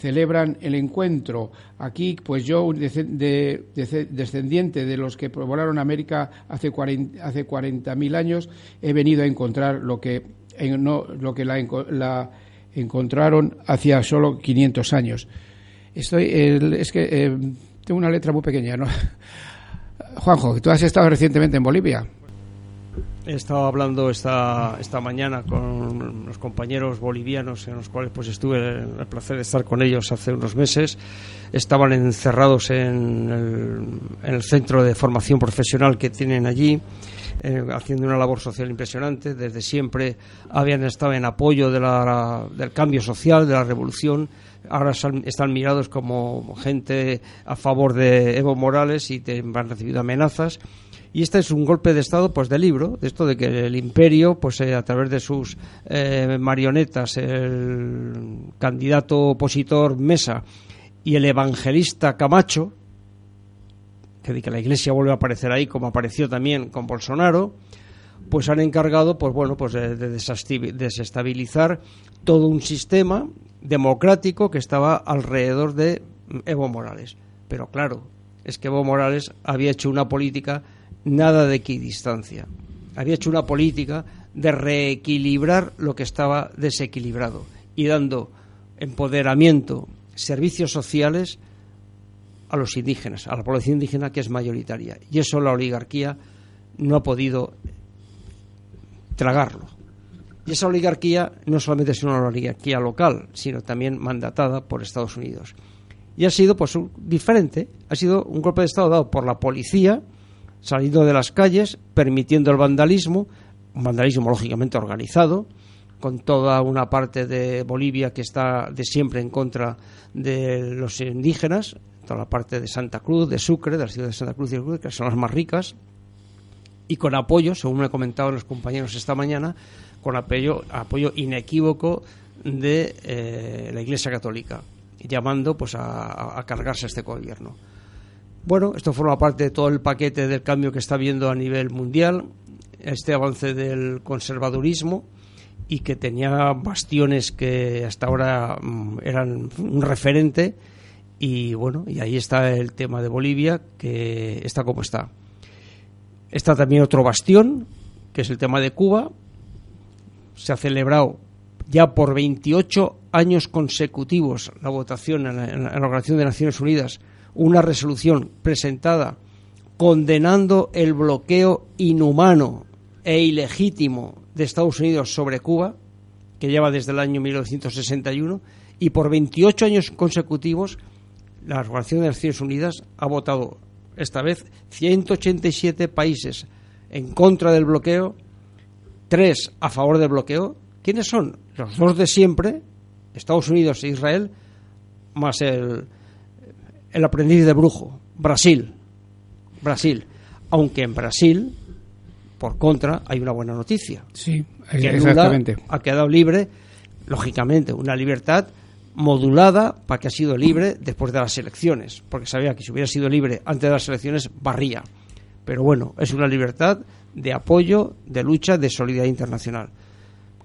celebran el encuentro. Aquí, pues yo, de, descendiente de los que poblaron América hace 40.000 hace 40 años, he venido a encontrar lo que, no, lo que la, encontraron hacía solo 500 años. Estoy, es que eh, tengo una letra muy pequeña, ¿no? Juanjo, tú has estado recientemente en Bolivia. He estado hablando esta, esta mañana con los compañeros bolivianos en los cuales pues estuve el placer de estar con ellos hace unos meses. Estaban encerrados en el, en el centro de formación profesional que tienen allí. Eh, haciendo una labor social impresionante. Desde siempre habían estado en apoyo de la, del cambio social, de la revolución. Ahora están mirados como gente a favor de Evo Morales y han recibido amenazas. Y este es un golpe de Estado, pues, de libro, de esto de que el imperio, pues, eh, a través de sus eh, marionetas, el candidato opositor Mesa y el evangelista Camacho, que de que la Iglesia vuelve a aparecer ahí, como apareció también con Bolsonaro, pues han encargado, pues bueno, pues de, desestabilizar todo un sistema democrático que estaba alrededor de Evo Morales. Pero claro, es que Evo Morales había hecho una política nada de equidistancia. Había hecho una política de reequilibrar lo que estaba desequilibrado y dando empoderamiento, servicios sociales a los indígenas, a la población indígena que es mayoritaria. Y eso la oligarquía no ha podido tragarlo. Y esa oligarquía no solamente es una oligarquía local, sino también mandatada por Estados Unidos. Y ha sido pues diferente, ha sido un golpe de Estado dado por la policía, saliendo de las calles, permitiendo el vandalismo, un vandalismo lógicamente organizado, con toda una parte de Bolivia que está de siempre en contra de los indígenas, toda la parte de Santa Cruz, de Sucre, de la ciudad de Santa Cruz y de Cruz, que son las más ricas, y con apoyo, según me comentaban los compañeros esta mañana, con apoyo, apoyo inequívoco de eh, la Iglesia Católica, llamando pues a, a, cargarse este gobierno. Bueno, esto forma parte de todo el paquete del cambio que está viendo a nivel mundial, este avance del conservadurismo y que tenía bastiones que hasta ahora mm, eran un referente y bueno, y ahí está el tema de Bolivia que está como está. Está también otro bastión, que es el tema de Cuba. Se ha celebrado ya por 28 años consecutivos la votación en la, en la Organización de Naciones Unidas, una resolución presentada condenando el bloqueo inhumano e ilegítimo de Estados Unidos sobre Cuba, que lleva desde el año 1961, y por 28 años consecutivos la Organización de Naciones Unidas ha votado esta vez 187 países en contra del bloqueo, tres a favor del bloqueo. ¿Quiénes son? Los dos de siempre, Estados Unidos e Israel, más el, el aprendiz de brujo, Brasil. Brasil. Aunque en Brasil, por contra, hay una buena noticia. Sí, que exactamente. Lula ha quedado libre, lógicamente, una libertad modulada para que ha sido libre después de las elecciones, porque sabía que si hubiera sido libre antes de las elecciones barría. Pero bueno, es una libertad de apoyo, de lucha, de solidaridad internacional.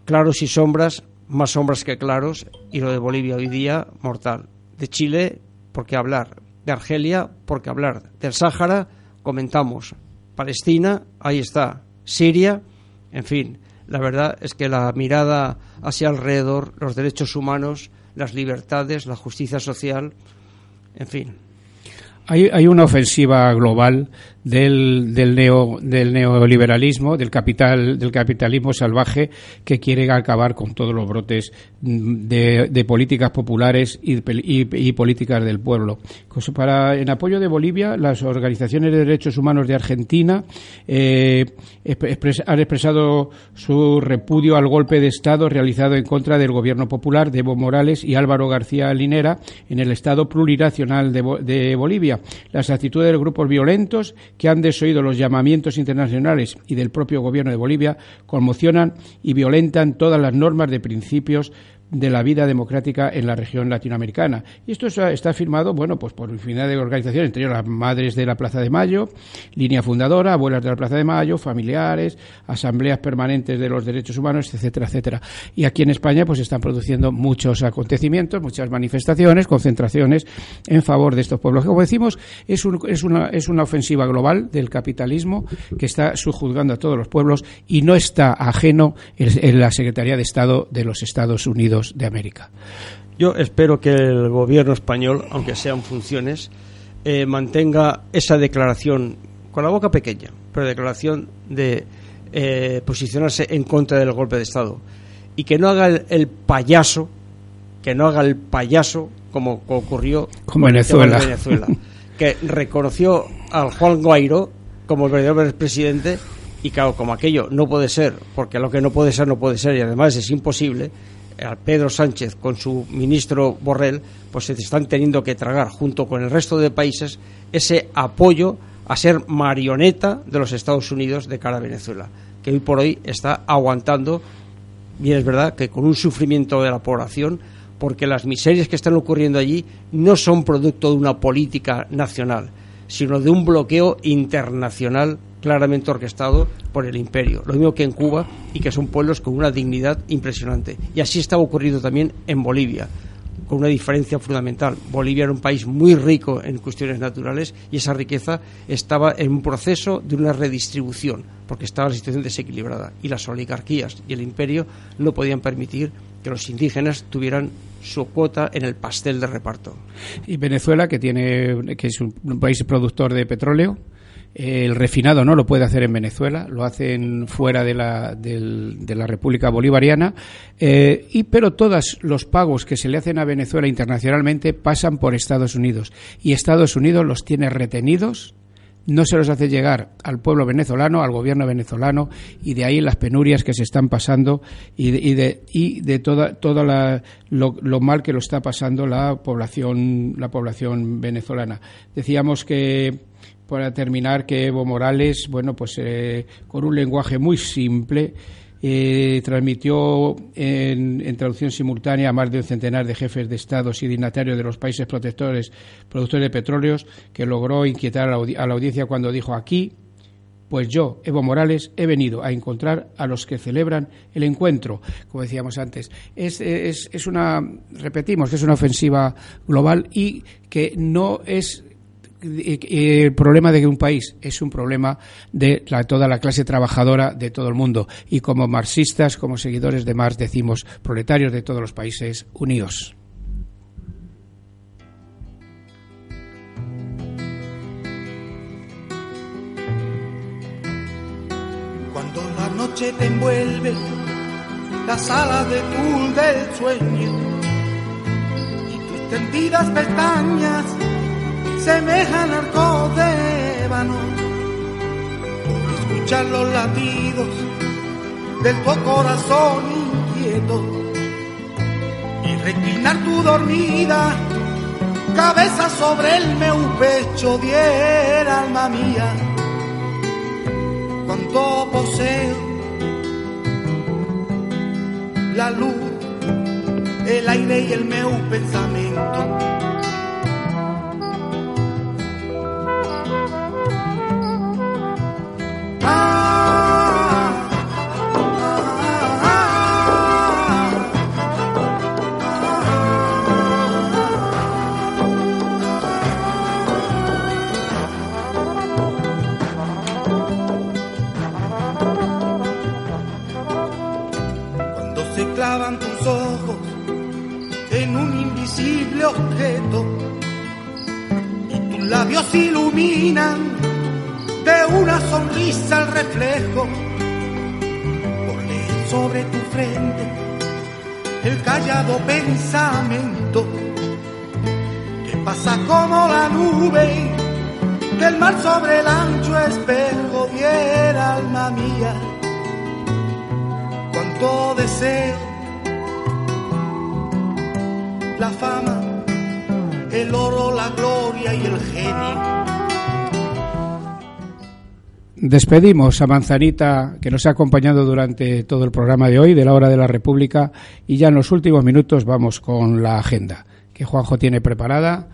Claros y sombras, más sombras que claros, y lo de Bolivia hoy día, mortal. De Chile, ¿por qué hablar? De Argelia, ¿por qué hablar? Del Sáhara, comentamos. Palestina, ahí está. Siria, en fin. La verdad es que la mirada hacia alrededor, los derechos humanos, las libertades, la justicia social, en fin. Hay, hay una ofensiva global del, del, neo, del neoliberalismo, del capital, del capitalismo salvaje que quiere acabar con todos los brotes de, de políticas populares y, políticas del pueblo. Para, en apoyo de Bolivia, las organizaciones de derechos humanos de Argentina eh, han expresado su repudio al golpe de Estado realizado en contra del gobierno popular de Evo Morales y Álvaro García Linera en el Estado plurinacional de, de Bolivia. Las actitudes de grupos violentos que han desoído los llamamientos internacionales y del propio gobierno de Bolivia conmocionan y violentan todas las normas de principios de la vida democrática en la región latinoamericana. Y esto está firmado, bueno, pues por infinidad de organizaciones, entre las Madres de la Plaza de Mayo, Línea Fundadora, Abuelas de la Plaza de Mayo, familiares, asambleas permanentes de los derechos humanos, etcétera, etcétera. Y aquí en España, pues están produciendo muchos acontecimientos, muchas manifestaciones, concentraciones en favor de estos pueblos. Como decimos, es, un, es, una, es una ofensiva global del capitalismo que está subjuzgando a todos los pueblos y no está ajeno en, en la Secretaría de Estado de los Estados Unidos de América. Yo espero que el gobierno español, aunque sean funciones, eh, mantenga esa declaración con la boca pequeña, pero declaración de eh, posicionarse en contra del golpe de Estado y que no haga el, el payaso, que no haga el payaso como ocurrió Venezuela. Venezuela, que reconoció al Juan Guairo como el verdadero presidente y claro, como aquello no puede ser, porque lo que no puede ser no puede ser y además es imposible, a Pedro Sánchez con su ministro Borrell, pues se están teniendo que tragar junto con el resto de países ese apoyo a ser marioneta de los Estados Unidos de cara a Venezuela, que hoy por hoy está aguantando, bien es verdad, que con un sufrimiento de la población, porque las miserias que están ocurriendo allí no son producto de una política nacional, sino de un bloqueo internacional claramente orquestado por el imperio. Lo mismo que en Cuba y que son pueblos con una dignidad impresionante. Y así estaba ocurriendo también en Bolivia, con una diferencia fundamental. Bolivia era un país muy rico en cuestiones naturales y esa riqueza estaba en un proceso de una redistribución, porque estaba la situación desequilibrada y las oligarquías y el imperio no podían permitir que los indígenas tuvieran su cuota en el pastel de reparto. Y Venezuela, que tiene que es un país productor de petróleo, el refinado no lo puede hacer en Venezuela, lo hacen fuera de la, de la República Bolivariana, eh, y, pero todos los pagos que se le hacen a Venezuela internacionalmente pasan por Estados Unidos. Y Estados Unidos los tiene retenidos no se los hace llegar al pueblo venezolano, al gobierno venezolano, y de ahí las penurias que se están pasando y de, y de, toda, toda lo, lo, mal que lo está pasando la población, la población venezolana. Decíamos que para terminar que Evo Morales, bueno, pues eh, con un lenguaje muy simple, eh, transmitió en, traducción simultánea a más de un centenar de jefes de estados y dignatarios de los países protectores, productores de petróleos, que logró inquietar a la, audiencia cuando dijo aquí, pues yo, Evo Morales, he venido a encontrar a los que celebran el encuentro, como decíamos antes. Es, es, es una, repetimos, que es una ofensiva global y que no es el problema de un país es un problema de toda la clase trabajadora de todo el mundo. Y como marxistas, como seguidores de Marx, decimos proletarios de todos los países unidos. Cuando la noche te envuelve, la sala de tul del sueño y tus tendidas pestañas semejan arco de ébano. Escuchar los latidos de tu corazón inquieto y reclinar tu dormida cabeza sobre el meu pecho diera alma mía cuanto poseo la luz el aire y el meu pensamiento objeto y tus labios iluminan una sonrisa el reflejo. Leer sobre tu frente el callado pensamiento. Que pasa como la nube del mar sobre el ancho espejo diera alma mía cuánto deseo la fama, el oro, la gloria y el genio. Despedimos a Manzanita, que nos ha acompañado durante todo el programa de hoy, de la Hora de la República, y ya en los últimos minutos vamos con la agenda que Juanjo tiene preparada.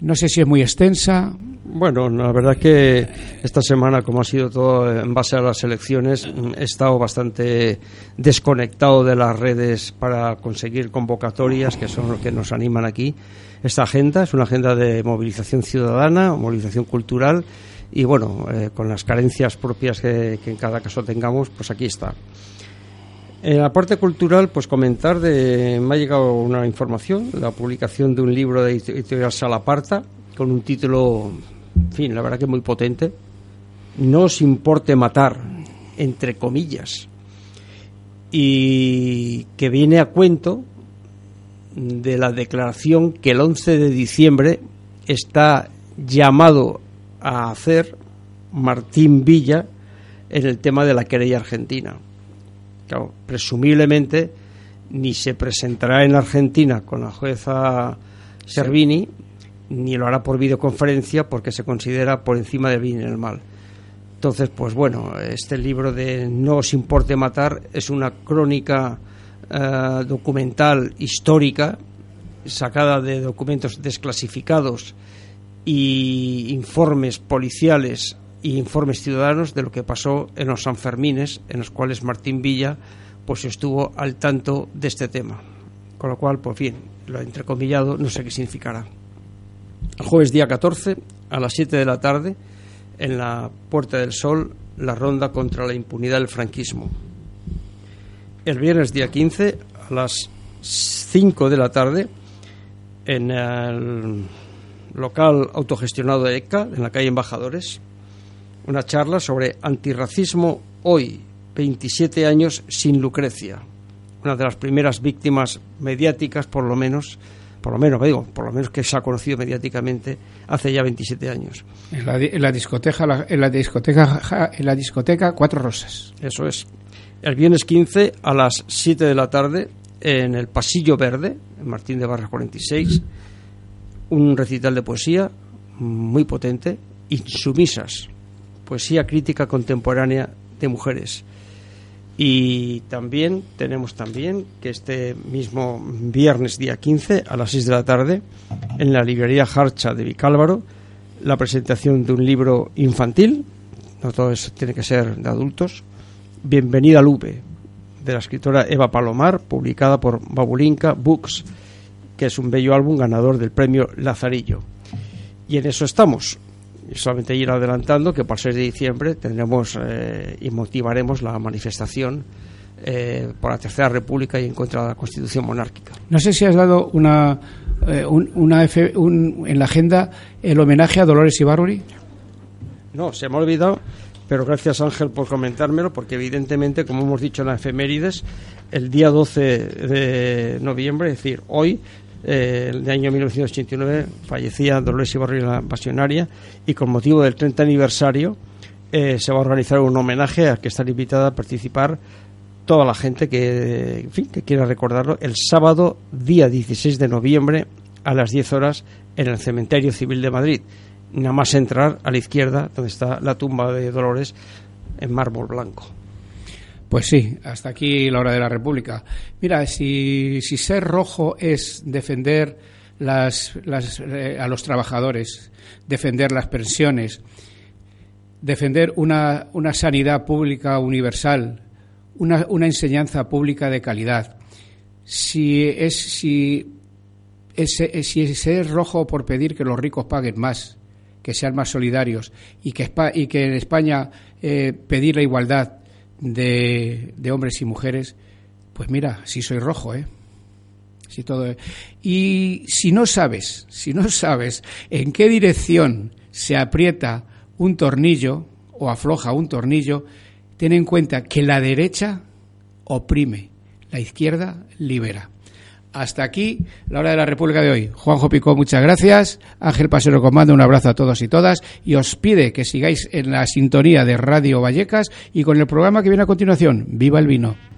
No sé si es muy extensa. Bueno, la verdad es que esta semana, como ha sido todo en base a las elecciones, he estado bastante desconectado de las redes para conseguir convocatorias, que son los que nos animan aquí. Esta agenda es una agenda de movilización ciudadana, movilización cultural, y bueno, eh, con las carencias propias que, que en cada caso tengamos, pues aquí está. En la parte cultural, pues comentar de. Me ha llegado una información, la publicación de un libro de editorial Salaparta, con un título, en fin, la verdad que muy potente. No os importe matar, entre comillas. Y que viene a cuento de la declaración que el 11 de diciembre está llamado a hacer Martín Villa en el tema de la querella argentina presumiblemente ni se presentará en Argentina con la jueza Servini, ni lo hará por videoconferencia porque se considera por encima del bien y el mal. Entonces, pues bueno, este libro de No os importe matar es una crónica eh, documental histórica sacada de documentos desclasificados y informes policiales y informes ciudadanos de lo que pasó en los Sanfermines, en los cuales Martín Villa pues estuvo al tanto de este tema. Con lo cual, pues bien, lo entrecomillado no sé qué significará. El jueves día 14, a las 7 de la tarde, en la Puerta del Sol, la ronda contra la impunidad del franquismo. El viernes día 15, a las 5 de la tarde en el local autogestionado de ECA, en la calle Embajadores, una charla sobre antirracismo hoy, 27 años sin Lucrecia, una de las primeras víctimas mediáticas, por lo menos, por lo menos, digo, por lo menos que se ha conocido mediáticamente hace ya 27 años. En la, en la discoteca, en la discoteca, en la discoteca Cuatro Rosas. Eso es. El viernes 15 a las 7 de la tarde en el Pasillo Verde, en Martín de Barras 46, un recital de poesía muy potente, Insumisas, poesía crítica contemporánea de mujeres. Y también tenemos también que este mismo viernes día 15 a las 6 de la tarde en la librería Harcha de Vicálvaro la presentación de un libro infantil, no todo eso tiene que ser de adultos, Bienvenida Lupe, de la escritora Eva Palomar, publicada por Babulinka Books, que es un bello álbum ganador del premio Lazarillo. Y en eso estamos. Y solamente ir adelantando que para el 6 de diciembre tendremos eh, y motivaremos la manifestación eh, por la Tercera República y en contra de la Constitución monárquica. No sé si has dado una, eh, un- una F- un- en la agenda el homenaje a Dolores Ibarruri. No, se me ha olvidado, pero gracias Ángel por comentármelo, porque evidentemente, como hemos dicho en las efemérides, el día 12 de noviembre, es decir, hoy, eh, el año 1989, fallecía Dolores Ibarri la pasionaria y con motivo del 30 aniversario eh, se va a organizar un homenaje al que están invitada a participar toda la gente que, en fin, que quiera recordarlo el sábado día 16 de noviembre a las 10 horas en el Cementerio Civil de Madrid. Nada más entrar a la izquierda, donde está la tumba de Dolores en mármol blanco. Pues sí, hasta aquí la hora de la República. Mira, si, ser rojo es defender las, las, eh, a los trabajadores, defender las pensiones, defender una, sanidad pública universal, una, enseñanza pública de calidad, si es, si, si es rojo por pedir que los ricos paguen más, que sean más solidarios y que, Espa- y que en España eh, pedir la igualdad de, hombres y mujeres, pues mira, sí soy rojo, ¿eh? Sí, todo. Y si no sabes, si no sabes en qué dirección se aprieta un tornillo o afloja un tornillo, ten en cuenta que la derecha oprime, la izquierda libera. Hasta aquí la hora de la República de hoy. Juanjo Picó, muchas gracias. Ángel Pasero Comando, un abrazo a todos y todas. Y os pide que sigáis en la sintonía de Radio Vallecas y con el programa que viene a continuación. ¡Viva el vino!